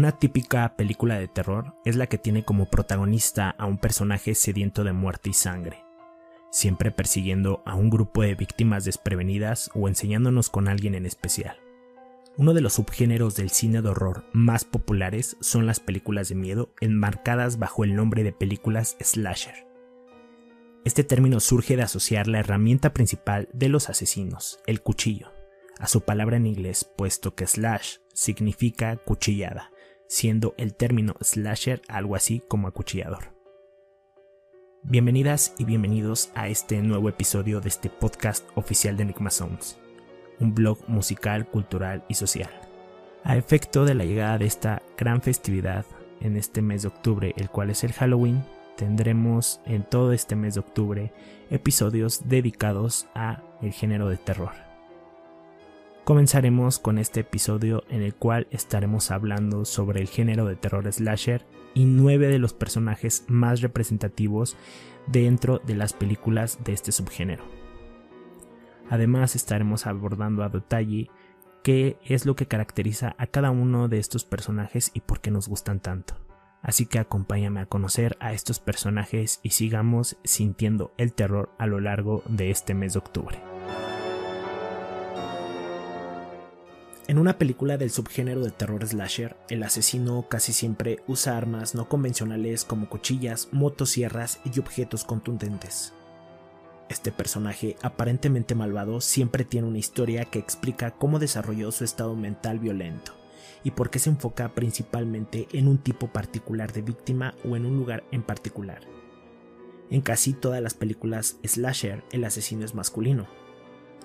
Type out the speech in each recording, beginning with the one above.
Una típica película de terror es la que tiene como protagonista a un personaje sediento de muerte y sangre, siempre persiguiendo a un grupo de víctimas desprevenidas o enseñándonos con alguien en especial. Uno de los subgéneros del cine de horror más populares son las películas de miedo enmarcadas bajo el nombre de películas slasher. Este término surge de asociar la herramienta principal de los asesinos, el cuchillo, a su palabra en inglés, puesto que slash significa cuchillada, siendo el término slasher algo así como acuchillador. Bienvenidas y bienvenidos a este nuevo episodio de este podcast oficial de Enigma Sounds, un blog musical, cultural y social. A efecto de la llegada de esta gran festividad en este mes de octubre, el cual es el Halloween, tendremos en todo este mes de octubre episodios dedicados a el género de terror. Comenzaremos con este episodio en el cual estaremos hablando sobre el género de terror slasher y nueve de los personajes más representativos dentro de las películas de este subgénero. Además estaremos abordando a detalle qué es lo que caracteriza a cada uno de estos personajes y por qué nos gustan tanto. Así que acompáñame a conocer a estos personajes y sigamos sintiendo el terror a lo largo de este mes de octubre. En una película del subgénero de terror slasher, el asesino casi siempre usa armas no convencionales como cuchillas, motosierras y objetos contundentes. Este personaje aparentemente malvado siempre tiene una historia que explica cómo desarrolló su estado mental violento y por qué se enfoca principalmente en un tipo particular de víctima o en un lugar en particular. En casi todas las películas slasher el asesino es masculino,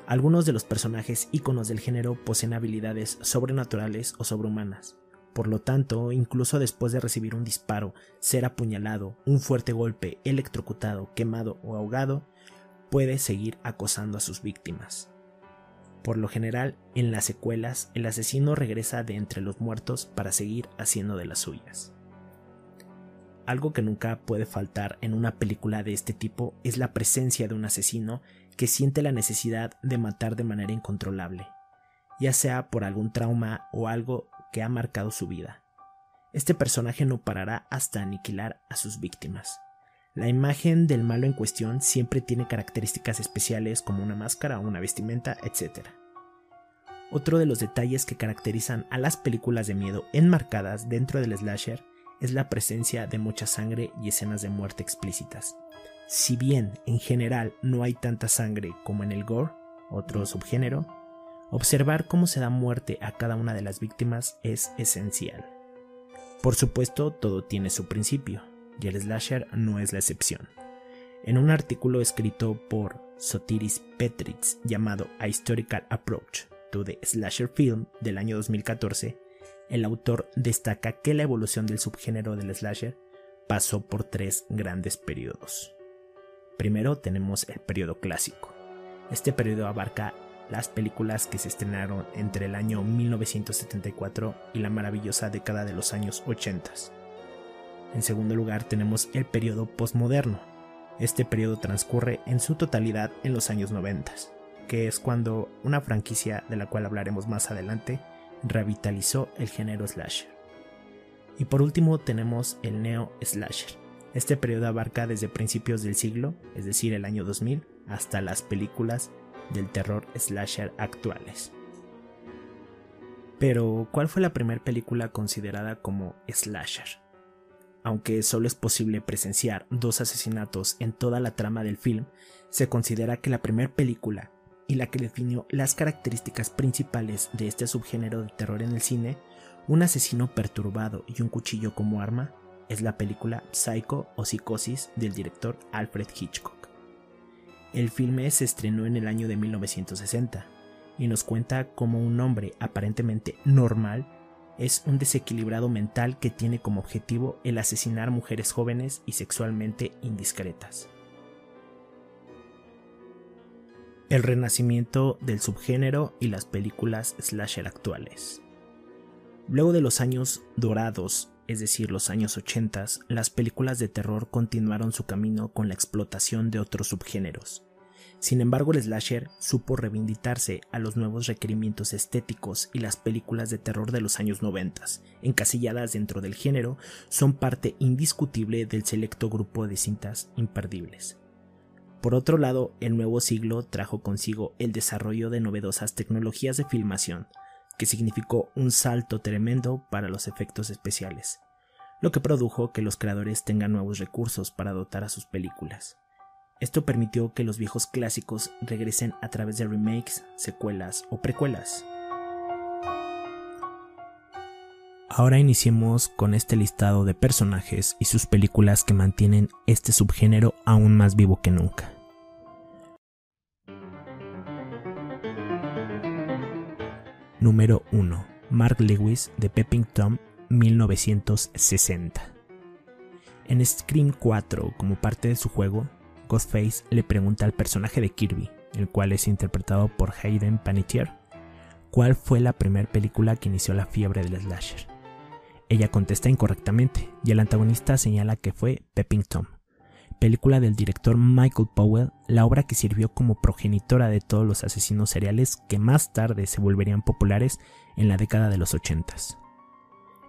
algunos de los personajes íconos del género poseen habilidades sobrenaturales o sobrehumanas. Por lo tanto, incluso después de recibir un disparo, ser apuñalado, un fuerte golpe, electrocutado, quemado o ahogado, puede seguir acosando a sus víctimas. Por lo general, en las secuelas, el asesino regresa de entre los muertos para seguir haciendo de las suyas. Algo que nunca puede faltar en una película de este tipo es la presencia de un asesino que siente la necesidad de matar de manera incontrolable, ya sea por algún trauma o algo que ha marcado su vida. Este personaje no parará hasta aniquilar a sus víctimas. La imagen del malo en cuestión siempre tiene características especiales como una máscara, una vestimenta, etc. Otro de los detalles que caracterizan a las películas de miedo enmarcadas dentro del slasher es la presencia de mucha sangre y escenas de muerte explícitas. Si bien en general no hay tanta sangre como en el gore, otro subgénero, observar cómo se da muerte a cada una de las víctimas es esencial. Por supuesto, todo tiene su principio, y el slasher no es la excepción. En un artículo escrito por Sotiris Petritz llamado A Historical Approach to the Slasher Film del año 2014, el autor destaca que la evolución del subgénero del slasher pasó por tres grandes periodos. Primero tenemos el periodo clásico. Este periodo abarca las películas que se estrenaron entre el año 1974 y la maravillosa década de los años 80. En segundo lugar tenemos el periodo postmoderno. Este periodo transcurre en su totalidad en los años 90, que es cuando una franquicia de la cual hablaremos más adelante revitalizó el género slasher. Y por último tenemos el neo slasher, este periodo abarca desde principios del siglo, es decir, el año 2000, hasta las películas del terror slasher actuales. Pero, ¿cuál fue la primera película considerada como slasher? Aunque solo es posible presenciar dos asesinatos en toda la trama del film, se considera que la primera película y la que definió las características principales de este subgénero de terror en el cine, un asesino perturbado y un cuchillo como arma, es la película Psycho o Psicosis del director Alfred Hitchcock. El filme se estrenó en el año de 1960 y nos cuenta cómo un hombre aparentemente normal es un desequilibrado mental que tiene como objetivo el asesinar mujeres jóvenes y sexualmente indiscretas. El renacimiento del subgénero y las películas slasher actuales. Luego de los años dorados es decir, los años 80, las películas de terror continuaron su camino con la explotación de otros subgéneros. Sin embargo, el slasher supo reivindicarse a los nuevos requerimientos estéticos y las películas de terror de los años 90, encasilladas dentro del género, son parte indiscutible del selecto grupo de cintas imperdibles. Por otro lado, el nuevo siglo trajo consigo el desarrollo de novedosas tecnologías de filmación, que significó un salto tremendo para los efectos especiales, lo que produjo que los creadores tengan nuevos recursos para dotar a sus películas. Esto permitió que los viejos clásicos regresen a través de remakes, secuelas o precuelas. Ahora iniciemos con este listado de personajes y sus películas que mantienen este subgénero aún más vivo que nunca. Número 1. Mark Lewis de Pepping Tom 1960. En Scream 4, como parte de su juego, Ghostface le pregunta al personaje de Kirby, el cual es interpretado por Hayden Panettiere, cuál fue la primera película que inició la fiebre del slasher. Ella contesta incorrectamente y el antagonista señala que fue Pepping Tom, película del director Michael Powell, la obra que sirvió como progenitora de todos los asesinos seriales que más tarde se volverían populares en la década de los 80.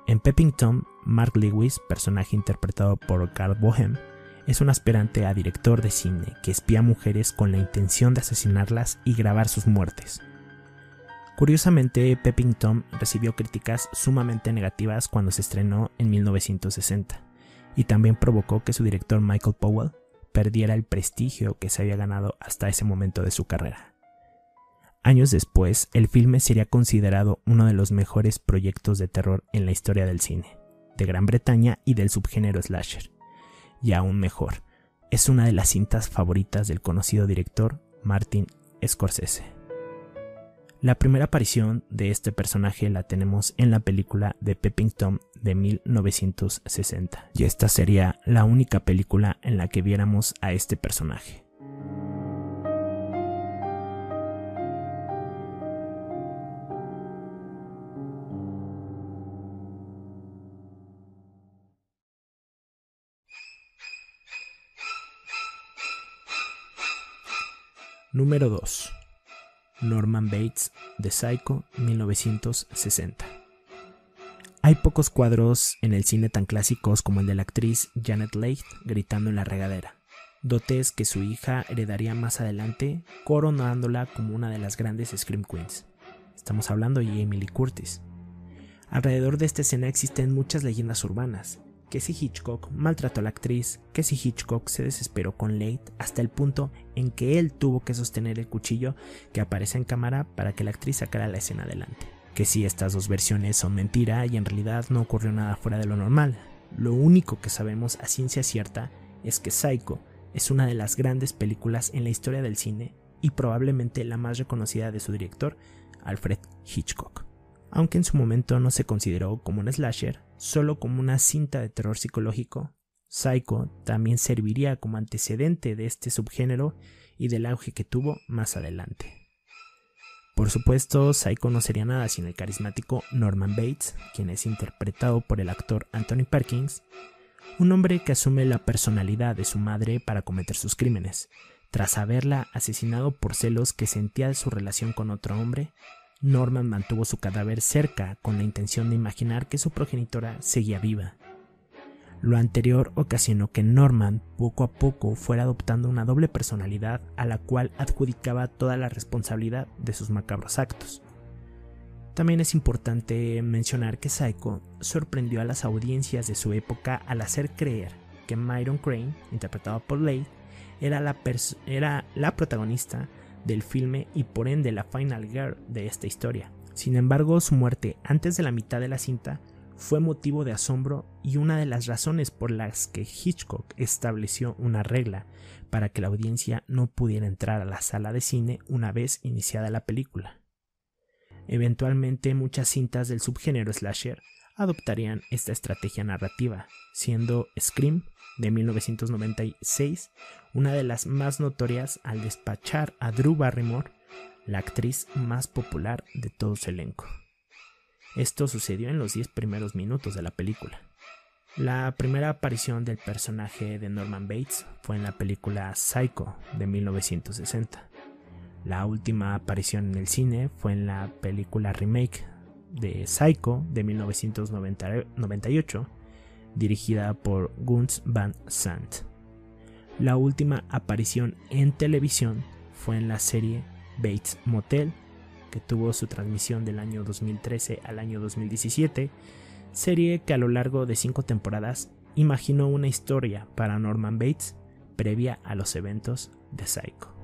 En Pepping Tom, Mark Lewis, personaje interpretado por Carl Bohem, es un aspirante a director de cine que espía mujeres con la intención de asesinarlas y grabar sus muertes. Curiosamente, Pepping Tom recibió críticas sumamente negativas cuando se estrenó en 1960, y también provocó que su director Michael Powell perdiera el prestigio que se había ganado hasta ese momento de su carrera. Años después, el filme sería considerado uno de los mejores proyectos de terror en la historia del cine, de Gran Bretaña y del subgénero slasher y aún mejor, es una de las cintas favoritas del conocido director Martin Scorsese. La primera aparición de este personaje la tenemos en la película de Pepping Tom de 1960, y esta sería la única película en la que viéramos a este personaje. Número 2. Norman Bates de Psycho 1960. Hay pocos cuadros en el cine tan clásicos como el de la actriz Janet Leigh gritando en la regadera, dotes que su hija heredaría más adelante, coronándola como una de las grandes Scream Queens. Estamos hablando de Emily Curtis. Alrededor de esta escena existen muchas leyendas urbanas, que si Hitchcock maltrató a la actriz, que si Hitchcock se desesperó con Leight hasta el punto en que él tuvo que sostener el cuchillo que aparece en cámara para que la actriz sacara la escena adelante. Que si estas dos versiones son mentira y en realidad no ocurrió nada fuera de lo normal. Lo único que sabemos a ciencia cierta es que Psycho es una de las grandes películas en la historia del cine y probablemente la más reconocida de su director, Alfred Hitchcock. Aunque en su momento no se consideró como un slasher, solo como una cinta de terror psicológico, Psycho también serviría como antecedente de este subgénero y del auge que tuvo más adelante. Por supuesto, Psycho no sería nada sin el carismático Norman Bates, quien es interpretado por el actor Anthony Perkins, un hombre que asume la personalidad de su madre para cometer sus crímenes, tras haberla asesinado por celos que sentía de su relación con otro hombre Norman mantuvo su cadáver cerca con la intención de imaginar que su progenitora seguía viva. Lo anterior ocasionó que Norman poco a poco fuera adoptando una doble personalidad a la cual adjudicaba toda la responsabilidad de sus macabros actos. También es importante mencionar que Psycho sorprendió a las audiencias de su época al hacer creer que Myron Crane, interpretado por Leigh, era la, era la protagonista del filme y por ende la final girl de esta historia. Sin embargo, su muerte antes de la mitad de la cinta fue motivo de asombro y una de las razones por las que Hitchcock estableció una regla para que la audiencia no pudiera entrar a la sala de cine una vez iniciada la película. Eventualmente muchas cintas del subgénero slasher adoptarían esta estrategia narrativa, siendo Scream de 1996 una de las más notorias al despachar a Drew Barrymore, la actriz más popular de todo su elenco. Esto sucedió en los 10 primeros minutos de la película. La primera aparición del personaje de Norman Bates fue en la película Psycho de 1960. La última aparición en el cine fue en la película remake de Psycho de 1998, dirigida por Guns Van Sant. La última aparición en televisión fue en la serie Bates Motel, que tuvo su transmisión del año 2013 al año 2017, serie que a lo largo de cinco temporadas imaginó una historia para Norman Bates previa a los eventos de Psycho.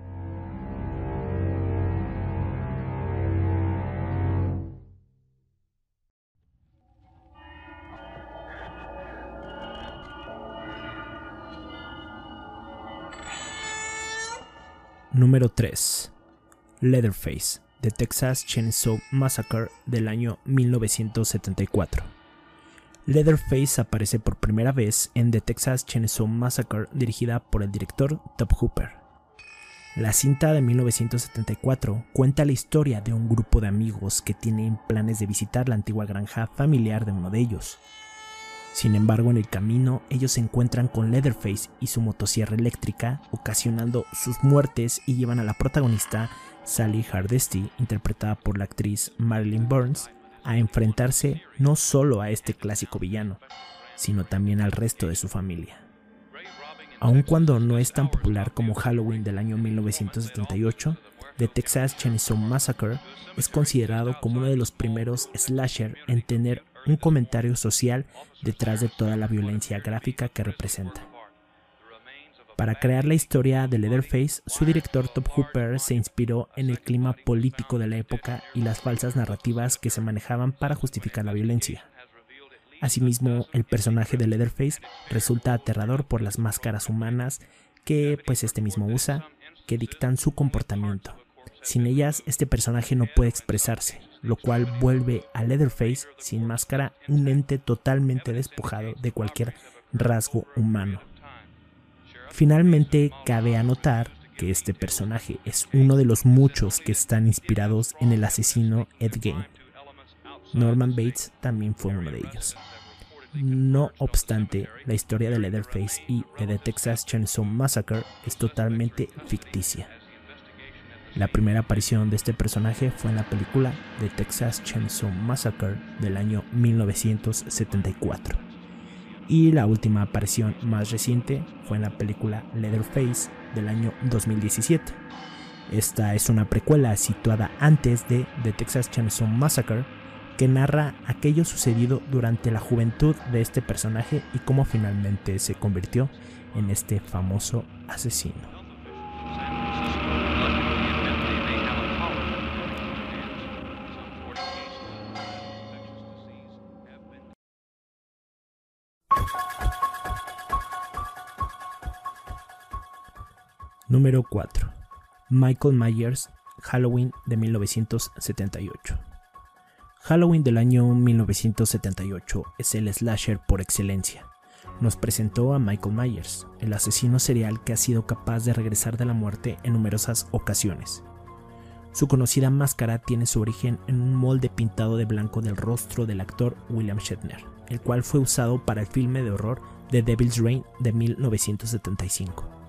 Número 3. Leatherface, The Texas Chainsaw Massacre del año 1974. Leatherface aparece por primera vez en The Texas Chainsaw Massacre dirigida por el director Top Hooper. La cinta de 1974 cuenta la historia de un grupo de amigos que tienen planes de visitar la antigua granja familiar de uno de ellos. Sin embargo, en el camino ellos se encuentran con Leatherface y su motosierra eléctrica, ocasionando sus muertes y llevan a la protagonista, Sally Hardesty, interpretada por la actriz Marilyn Burns, a enfrentarse no solo a este clásico villano, sino también al resto de su familia. Aun cuando no es tan popular como Halloween del año 1978, The Texas Chainsaw Massacre es considerado como uno de los primeros slasher en tener un comentario social detrás de toda la violencia gráfica que representa. Para crear la historia de Leatherface, su director Top Hooper se inspiró en el clima político de la época y las falsas narrativas que se manejaban para justificar la violencia. Asimismo, el personaje de Leatherface resulta aterrador por las máscaras humanas que pues este mismo usa, que dictan su comportamiento. Sin ellas, este personaje no puede expresarse, lo cual vuelve a Leatherface sin máscara un ente totalmente despojado de cualquier rasgo humano. Finalmente, cabe anotar que este personaje es uno de los muchos que están inspirados en el asesino Ed Gein. Norman Bates también fue uno de ellos. No obstante, la historia de Leatherface y de The Texas Chainsaw Massacre es totalmente ficticia. La primera aparición de este personaje fue en la película The Texas Chainsaw Massacre del año 1974. Y la última aparición más reciente fue en la película Leatherface del año 2017. Esta es una precuela situada antes de The Texas Chainsaw Massacre que narra aquello sucedido durante la juventud de este personaje y cómo finalmente se convirtió en este famoso asesino. Número 4. Michael Myers, Halloween de 1978. Halloween del año 1978 es el slasher por excelencia. Nos presentó a Michael Myers, el asesino serial que ha sido capaz de regresar de la muerte en numerosas ocasiones. Su conocida máscara tiene su origen en un molde pintado de blanco del rostro del actor William Shatner, el cual fue usado para el filme de horror The Devil's Reign de 1975.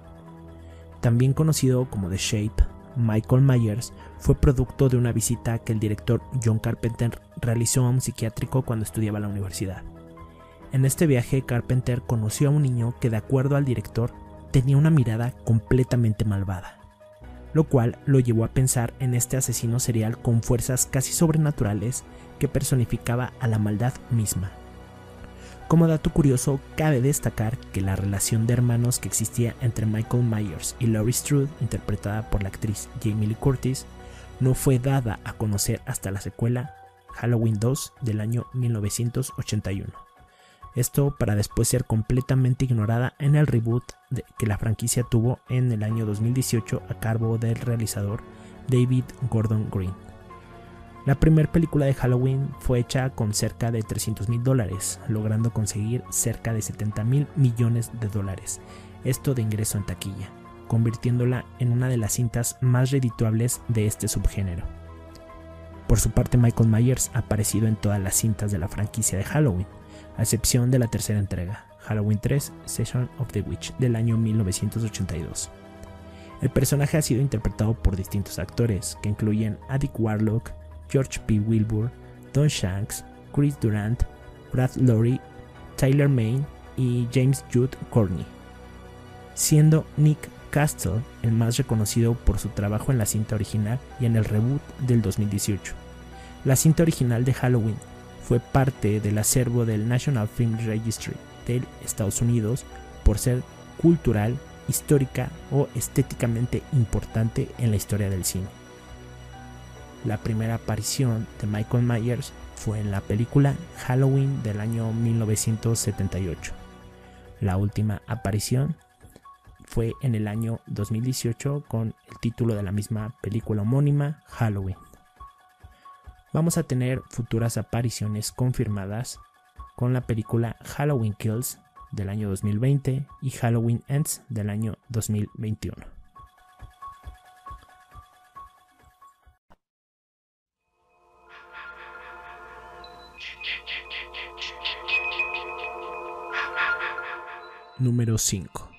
También conocido como The Shape, Michael Myers fue producto de una visita que el director John Carpenter realizó a un psiquiátrico cuando estudiaba la universidad. En este viaje, Carpenter conoció a un niño que, de acuerdo al director, tenía una mirada completamente malvada, lo cual lo llevó a pensar en este asesino serial con fuerzas casi sobrenaturales que personificaba a la maldad misma. Como dato curioso, cabe destacar que la relación de hermanos que existía entre Michael Myers y Laurie Strode, interpretada por la actriz Jamie Lee Curtis, no fue dada a conocer hasta la secuela Halloween 2 del año 1981. Esto para después ser completamente ignorada en el reboot que la franquicia tuvo en el año 2018 a cargo del realizador David Gordon Green. La primera película de Halloween fue hecha con cerca de 300 mil dólares, logrando conseguir cerca de 70 mil millones de dólares, esto de ingreso en taquilla, convirtiéndola en una de las cintas más redituables de este subgénero. Por su parte, Michael Myers ha aparecido en todas las cintas de la franquicia de Halloween, a excepción de la tercera entrega, Halloween 3 Session of the Witch del año 1982. El personaje ha sido interpretado por distintos actores, que incluyen a Dick Warlock, George P. Wilbur, Don Shanks, Chris Durant, Brad Lorry, Tyler Main y James Jude Courtney, siendo Nick Castle el más reconocido por su trabajo en la cinta original y en el reboot del 2018. La cinta original de Halloween fue parte del acervo del National Film Registry de Estados Unidos por ser cultural, histórica o estéticamente importante en la historia del cine. La primera aparición de Michael Myers fue en la película Halloween del año 1978. La última aparición fue en el año 2018 con el título de la misma película homónima Halloween. Vamos a tener futuras apariciones confirmadas con la película Halloween Kills del año 2020 y Halloween Ends del año 2021. Número 5.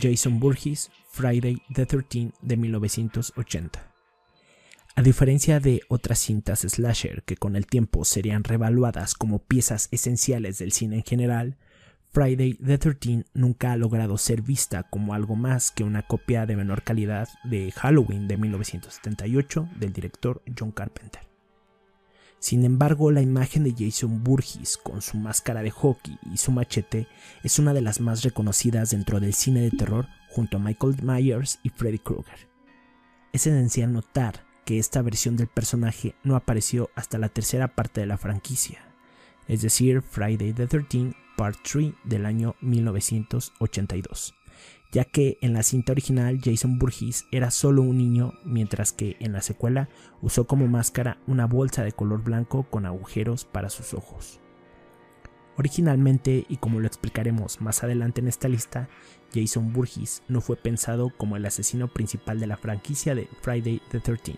Jason Burgess, Friday the 13 de 1980. A diferencia de otras cintas slasher que con el tiempo serían revaluadas como piezas esenciales del cine en general, Friday the 13 nunca ha logrado ser vista como algo más que una copia de menor calidad de Halloween de 1978 del director John Carpenter. Sin embargo, la imagen de Jason Burgess con su máscara de hockey y su machete es una de las más reconocidas dentro del cine de terror junto a Michael Myers y Freddy Krueger. Es esencial notar que esta versión del personaje no apareció hasta la tercera parte de la franquicia, es decir, Friday the 13 Part 3 del año 1982 ya que en la cinta original Jason Burgess era solo un niño, mientras que en la secuela usó como máscara una bolsa de color blanco con agujeros para sus ojos. Originalmente, y como lo explicaremos más adelante en esta lista, Jason Burgess no fue pensado como el asesino principal de la franquicia de Friday the 13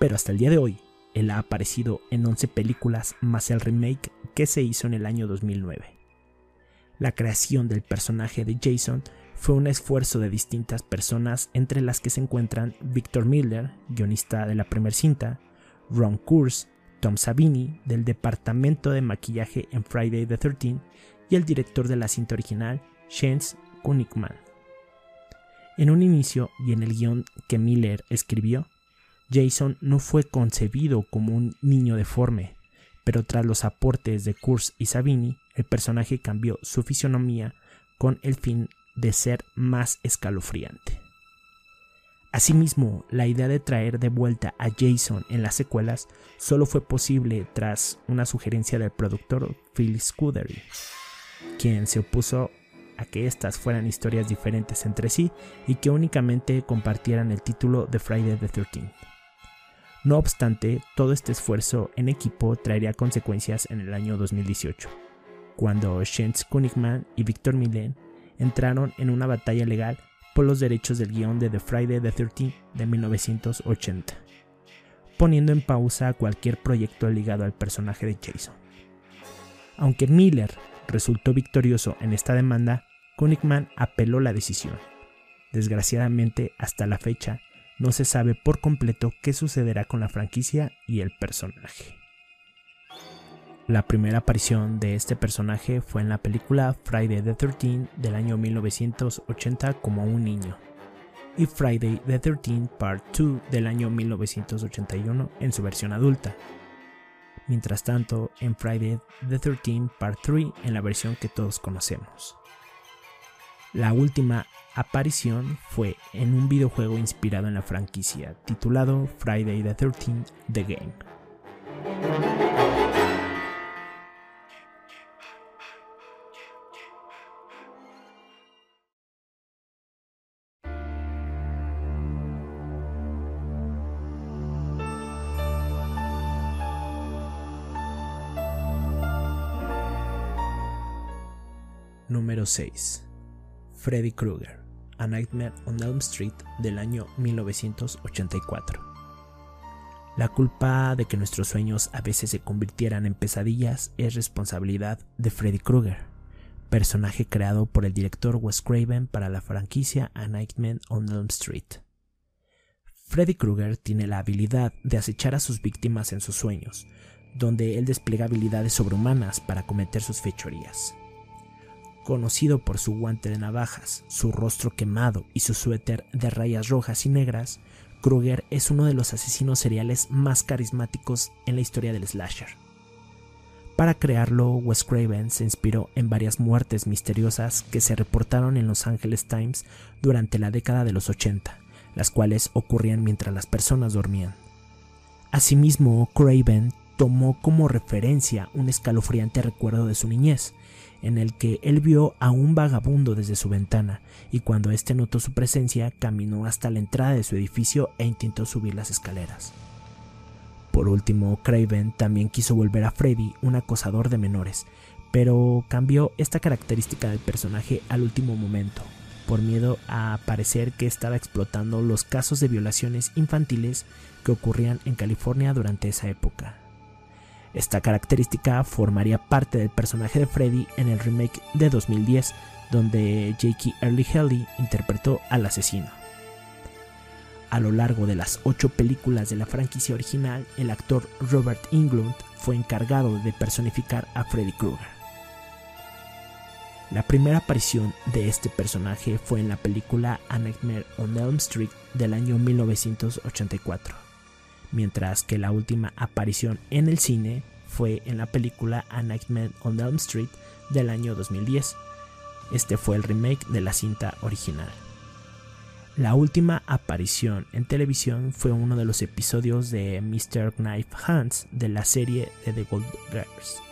Pero hasta el día de hoy, él ha aparecido en 11 películas más el remake que se hizo en el año 2009. La creación del personaje de Jason fue un esfuerzo de distintas personas entre las que se encuentran Victor Miller, guionista de la primera cinta, Ron Kurz, Tom Savini del departamento de maquillaje en Friday the 13 y el director de la cinta original, Jens Kunigman. En un inicio y en el guion que Miller escribió, Jason no fue concebido como un niño deforme, pero tras los aportes de Kurz y Savini, el personaje cambió su fisionomía con el fin de ser más escalofriante. Asimismo, la idea de traer de vuelta a Jason en las secuelas solo fue posible tras una sugerencia del productor Phil Scuddery, quien se opuso a que estas fueran historias diferentes entre sí y que únicamente compartieran el título de Friday the 13 No obstante, todo este esfuerzo en equipo traería consecuencias en el año 2018, cuando Shens Kunigman y Victor Millen entraron en una batalla legal por los derechos del guion de The Friday the 13 de 1980, poniendo en pausa cualquier proyecto ligado al personaje de Jason. Aunque Miller resultó victorioso en esta demanda, Kunigman apeló la decisión. Desgraciadamente, hasta la fecha, no se sabe por completo qué sucederá con la franquicia y el personaje. La primera aparición de este personaje fue en la película Friday the 13 del año 1980 como un niño y Friday the 13 Part 2 del año 1981 en su versión adulta. Mientras tanto, en Friday the 13 Part 3 en la versión que todos conocemos. La última aparición fue en un videojuego inspirado en la franquicia titulado Friday the 13 The Game. Número 6. Freddy Krueger, A Nightmare on Elm Street del año 1984. La culpa de que nuestros sueños a veces se convirtieran en pesadillas es responsabilidad de Freddy Krueger, personaje creado por el director Wes Craven para la franquicia A Nightmare on Elm Street. Freddy Krueger tiene la habilidad de acechar a sus víctimas en sus sueños, donde él despliega habilidades sobrehumanas para cometer sus fechorías. Conocido por su guante de navajas, su rostro quemado y su suéter de rayas rojas y negras, Krueger es uno de los asesinos seriales más carismáticos en la historia del slasher. Para crearlo, Wes Craven se inspiró en varias muertes misteriosas que se reportaron en Los Angeles Times durante la década de los 80, las cuales ocurrían mientras las personas dormían. Asimismo, Craven tomó como referencia un escalofriante recuerdo de su niñez, en el que él vio a un vagabundo desde su ventana y cuando éste notó su presencia caminó hasta la entrada de su edificio e intentó subir las escaleras. Por último, Craven también quiso volver a Freddy un acosador de menores, pero cambió esta característica del personaje al último momento, por miedo a parecer que estaba explotando los casos de violaciones infantiles que ocurrían en California durante esa época. Esta característica formaría parte del personaje de Freddy en el remake de 2010, donde Jakey Early Haley interpretó al asesino. A lo largo de las ocho películas de la franquicia original, el actor Robert Englund fue encargado de personificar a Freddy Krueger. La primera aparición de este personaje fue en la película A Nightmare on Elm Street del año 1984 mientras que la última aparición en el cine fue en la película A Nightmare on Elm Street del año 2010. Este fue el remake de la cinta original. La última aparición en televisión fue uno de los episodios de Mr. Knife Hands de la serie de The Gold Girls.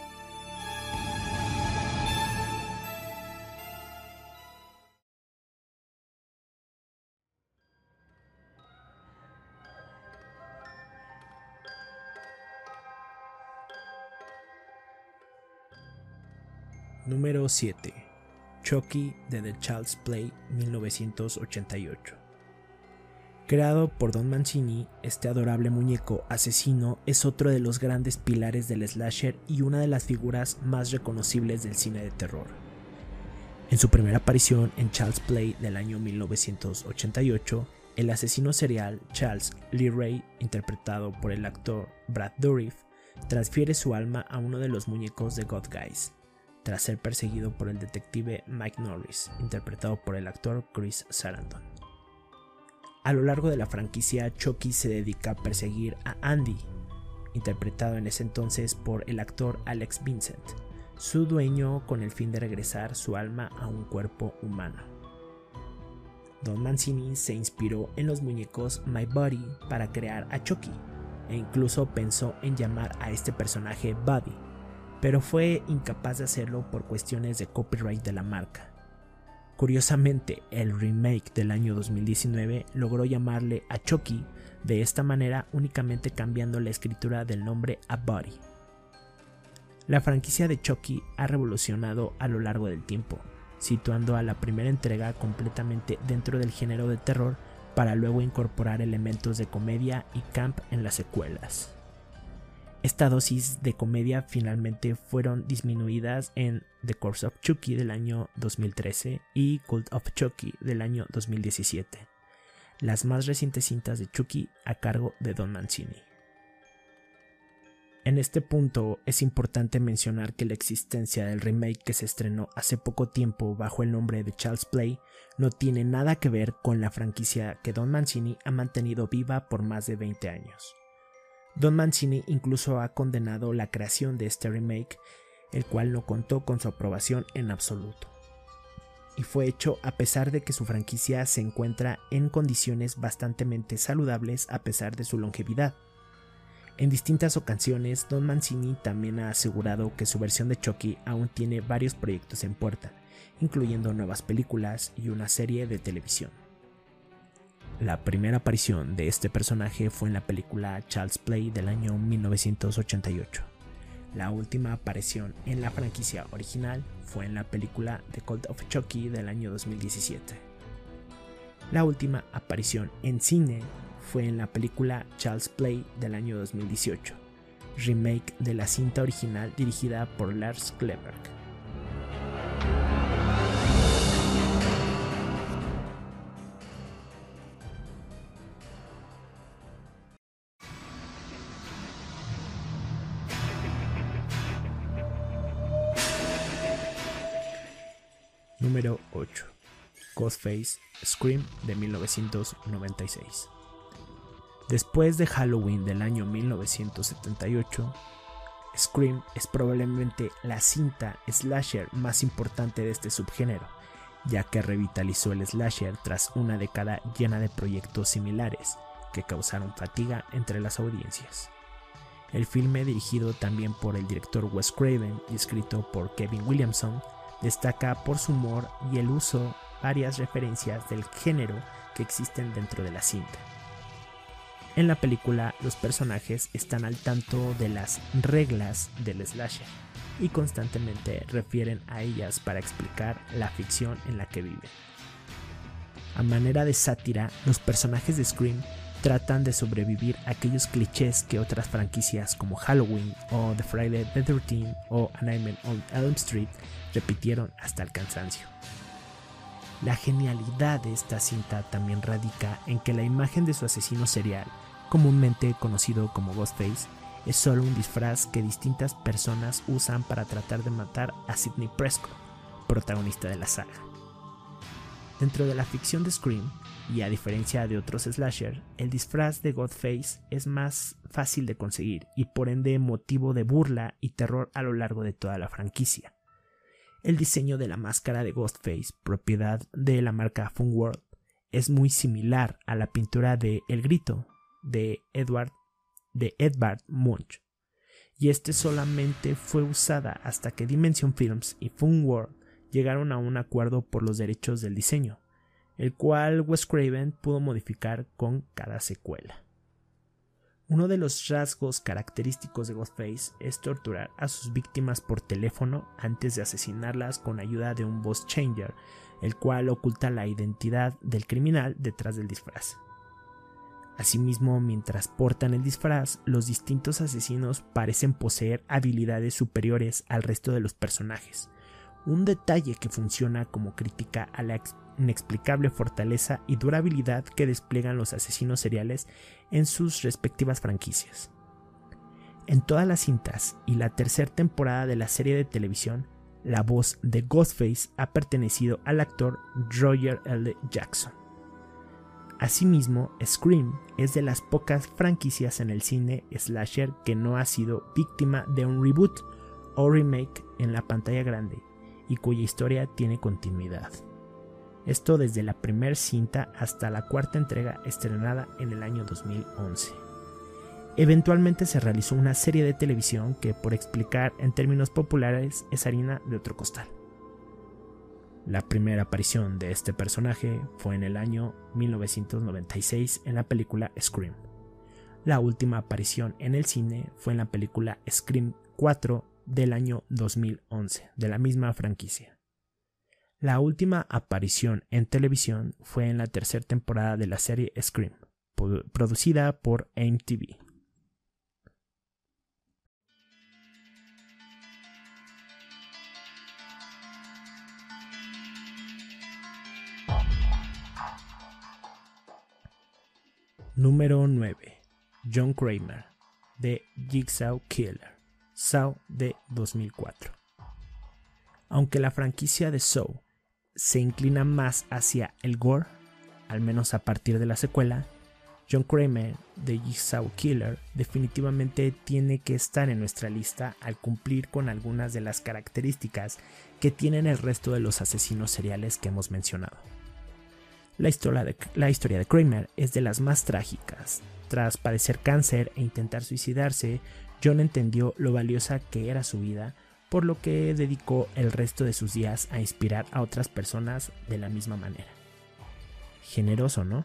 Número 7. Chucky de The Child's Play 1988. Creado por Don Mancini, este adorable muñeco asesino es otro de los grandes pilares del slasher y una de las figuras más reconocibles del cine de terror. En su primera aparición en Child's Play del año 1988, el asesino serial Charles Lee Ray, interpretado por el actor Brad Dourif, transfiere su alma a uno de los muñecos de God Guys, tras ser perseguido por el detective Mike Norris, interpretado por el actor Chris Sarandon. A lo largo de la franquicia, Chucky se dedica a perseguir a Andy, interpretado en ese entonces por el actor Alex Vincent, su dueño con el fin de regresar su alma a un cuerpo humano. Don Mancini se inspiró en los muñecos My Body para crear a Chucky, e incluso pensó en llamar a este personaje Buddy, pero fue incapaz de hacerlo por cuestiones de copyright de la marca. Curiosamente, el remake del año 2019 logró llamarle a Chucky de esta manera únicamente cambiando la escritura del nombre a Buddy. La franquicia de Chucky ha revolucionado a lo largo del tiempo, situando a la primera entrega completamente dentro del género de terror para luego incorporar elementos de comedia y camp en las secuelas. Esta dosis de comedia finalmente fueron disminuidas en The Course of Chucky del año 2013 y Cult of Chucky del año 2017, las más recientes cintas de Chucky a cargo de Don Mancini. En este punto es importante mencionar que la existencia del remake que se estrenó hace poco tiempo bajo el nombre de Charles Play no tiene nada que ver con la franquicia que Don Mancini ha mantenido viva por más de 20 años. Don Mancini incluso ha condenado la creación de este remake, el cual no contó con su aprobación en absoluto. Y fue hecho a pesar de que su franquicia se encuentra en condiciones bastante saludables a pesar de su longevidad. En distintas ocasiones, Don Mancini también ha asegurado que su versión de Chucky aún tiene varios proyectos en puerta, incluyendo nuevas películas y una serie de televisión. La primera aparición de este personaje fue en la película Child's Play del año 1988. La última aparición en la franquicia original fue en la película The Cult of Chucky del año 2017. La última aparición en cine fue en la película Child's Play del año 2018, remake de la cinta original dirigida por Lars Kleberg. Ghostface Scream de 1996. Después de Halloween del año 1978, Scream es probablemente la cinta slasher más importante de este subgénero, ya que revitalizó el slasher tras una década llena de proyectos similares que causaron fatiga entre las audiencias. El filme, dirigido también por el director Wes Craven y escrito por Kevin Williamson, destaca por su humor y el uso varias referencias del género que existen dentro de la cinta. En la película los personajes están al tanto de las reglas del slasher y constantemente refieren a ellas para explicar la ficción en la que viven. A manera de sátira, los personajes de Scream tratan de sobrevivir a aquellos clichés que otras franquicias como Halloween o The Friday the 13 o A Nightmare on Elm Street repitieron hasta el cansancio. La genialidad de esta cinta también radica en que la imagen de su asesino serial comúnmente conocido como Ghostface, es solo un disfraz que distintas personas usan para tratar de matar a Sidney Prescott, protagonista de la saga. Dentro de la ficción de Scream, y a diferencia de otros slasher, el disfraz de Ghostface es más fácil de conseguir y por ende motivo de burla y terror a lo largo de toda la franquicia. El diseño de la máscara de Ghostface, propiedad de la marca Funworld, es muy similar a la pintura de El Grito de Edward de Edvard Munch, y este solamente fue usada hasta que Dimension Films y Funworld llegaron a un acuerdo por los derechos del diseño, el cual Wes Craven pudo modificar con cada secuela. Uno de los rasgos característicos de Ghostface es torturar a sus víctimas por teléfono antes de asesinarlas con ayuda de un voice changer, el cual oculta la identidad del criminal detrás del disfraz. Asimismo, mientras portan el disfraz, los distintos asesinos parecen poseer habilidades superiores al resto de los personajes, un detalle que funciona como crítica a la inexplicable fortaleza y durabilidad que despliegan los asesinos seriales en sus respectivas franquicias. En todas las cintas y la tercera temporada de la serie de televisión, la voz de Ghostface ha pertenecido al actor Roger L. Jackson. Asimismo, Scream es de las pocas franquicias en el cine slasher que no ha sido víctima de un reboot o remake en la pantalla grande y cuya historia tiene continuidad. Esto desde la primera cinta hasta la cuarta entrega estrenada en el año 2011. Eventualmente se realizó una serie de televisión que, por explicar en términos populares, es harina de otro costal. La primera aparición de este personaje fue en el año 1996 en la película Scream. La última aparición en el cine fue en la película Scream 4 del año 2011, de la misma franquicia. La última aparición en televisión fue en la tercera temporada de la serie Scream, producida por MTV. Número 9. John Kramer, de Jigsaw Killer, Saw de 2004. Aunque la franquicia de Saw se inclina más hacia el gore, al menos a partir de la secuela, John Kramer de Jigsaw Killer definitivamente tiene que estar en nuestra lista al cumplir con algunas de las características que tienen el resto de los asesinos seriales que hemos mencionado. La historia, de, la historia de Kramer es de las más trágicas. Tras padecer cáncer e intentar suicidarse, John entendió lo valiosa que era su vida, por lo que dedicó el resto de sus días a inspirar a otras personas de la misma manera. Generoso, ¿no?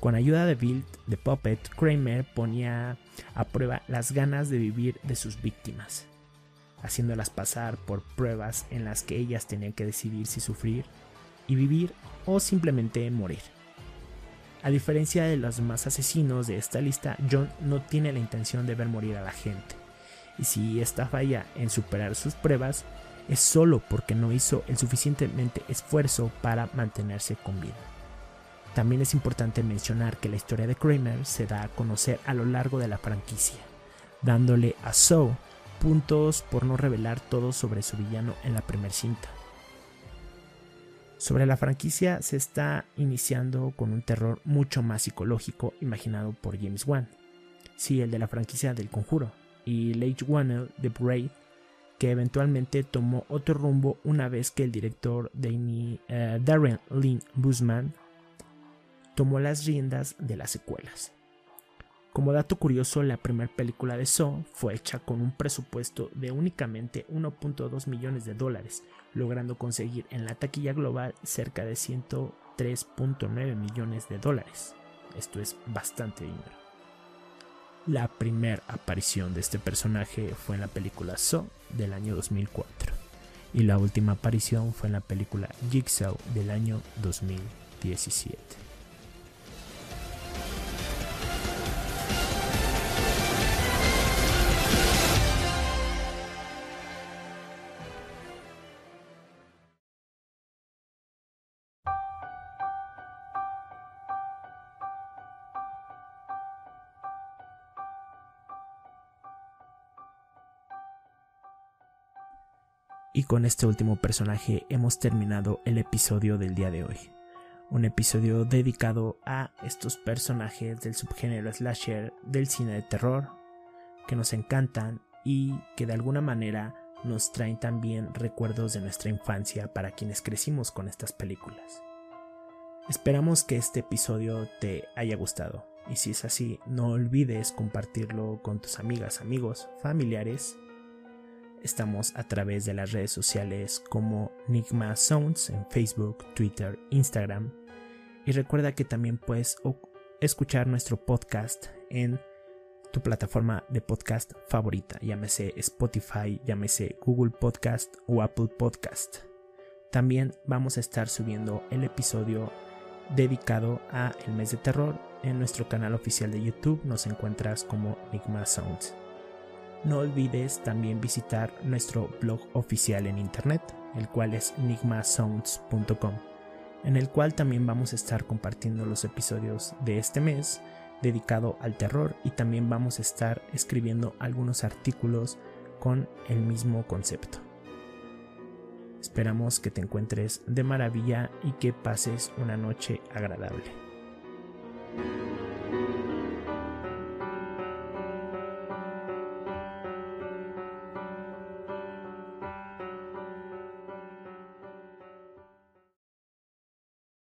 Con ayuda de Bill de Puppet, Kramer ponía a prueba las ganas de vivir de sus víctimas, haciéndolas pasar por pruebas en las que ellas tenían que decidir si sufrir y vivir o simplemente morir. A diferencia de los demás asesinos de esta lista, John no tiene la intención de ver morir a la gente. Y si esta falla en superar sus pruebas, es solo porque no hizo el suficientemente esfuerzo para mantenerse con vida. También es importante mencionar que la historia de Kramer se da a conocer a lo largo de la franquicia, dándole a Saw puntos por no revelar todo sobre su villano en la primera cinta. Sobre la franquicia se está iniciando con un terror mucho más psicológico imaginado por James Wan. Sí, el de la franquicia del Conjuro, y Leigh Whannell de Braid, que eventualmente tomó otro rumbo una vez que el director Danny, eh, Darren Lynn Busman tomó las riendas de las secuelas. Como dato curioso, la primera película de Saw fue hecha con un presupuesto de únicamente 1.2 millones de dólares, logrando conseguir en la taquilla global cerca de 103.9 millones de dólares. Esto es bastante dinero. La primera aparición de este personaje fue en la película Saw del año 2004 y la última aparición fue en la película Jigsaw del año 2017. Con este último personaje hemos terminado el episodio del día de hoy. Un episodio dedicado a estos personajes del subgénero slasher del cine de terror que nos encantan y que de alguna manera nos traen también recuerdos de nuestra infancia para quienes crecimos con estas películas. Esperamos que este episodio te haya gustado y si es así no olvides compartirlo con tus amigas, amigos, familiares Estamos a través de las redes sociales como Nigma Sounds en Facebook, Twitter, Instagram. Y recuerda que también puedes escuchar nuestro podcast en tu plataforma de podcast favorita, llámese Spotify, llámese Google Podcast o Apple Podcast. También vamos a estar subiendo el episodio dedicado a el mes de terror en nuestro canal oficial de YouTube. Nos encuentras como Nigma Sounds. No olvides también visitar nuestro blog oficial en internet, el cual es enigmasounds.com, en el cual también vamos a estar compartiendo los episodios de este mes dedicado al terror y también vamos a estar escribiendo algunos artículos con el mismo concepto. Esperamos que te encuentres de maravilla y que pases una noche agradable.